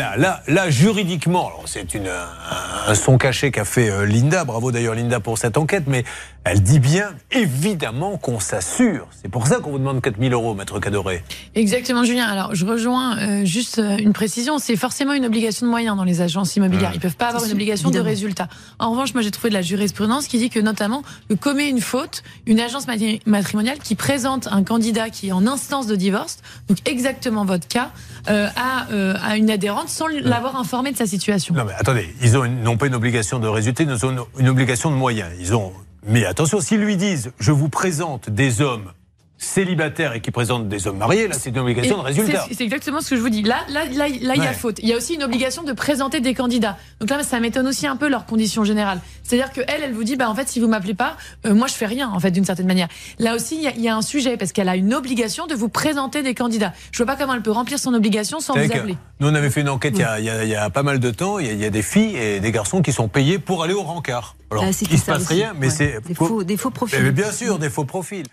a. Là, là juridiquement, c'est une, un, son caché qu'a fait euh, Linda. Bravo d'ailleurs Linda pour cette enquête, mais elle dit bien évidemment qu'on s'assure. C'est pour ça qu'on vous demande 4000 euros, maître Cadoré. Exactement, Julien. Alors, je rejoins euh, juste euh, une précision. C'est forcément une obligation de moyens dans les agences immobilières. Ils ne peuvent pas avoir une obligation de résultat. En revanche, moi, j'ai trouvé de la jurisprudence qui dit que notamment que commet une faute une agence matrimoniale qui présente un candidat qui est en instance de divorce, donc exactement votre cas, euh, à, euh, à, une sans l'avoir informé de sa situation. Non mais attendez, ils n'ont pas une obligation de résultat, ils ont une obligation de moyens. Mais attention, s'ils lui disent je vous présente des hommes célibataires et qui présentent des hommes mariés, là, c'est une obligation de résultat. C'est exactement ce que je vous dis. Là, là, là, là il y a faute. Il y a aussi une obligation de présenter des candidats. Donc là, ça m'étonne aussi un peu leurs conditions générales. C'est-à-dire qu'elle, elle vous dit, bah, en fait, si vous m'appelez pas, euh, moi, je fais rien, en fait, d'une certaine manière. Là aussi, il y, a un sujet, parce qu'elle a une obligation de vous présenter des candidats. Je vois pas comment elle peut remplir son obligation sans vous appeler. Nous, on avait fait une enquête il, y a, il, y a, pas mal de temps. Il y, a, des filles et des garçons qui sont payés pour aller au rencard. Alors, ah, il se passe rien, mais c'est. Des faux, des faux profils. Mais bien sûr, des faux profils.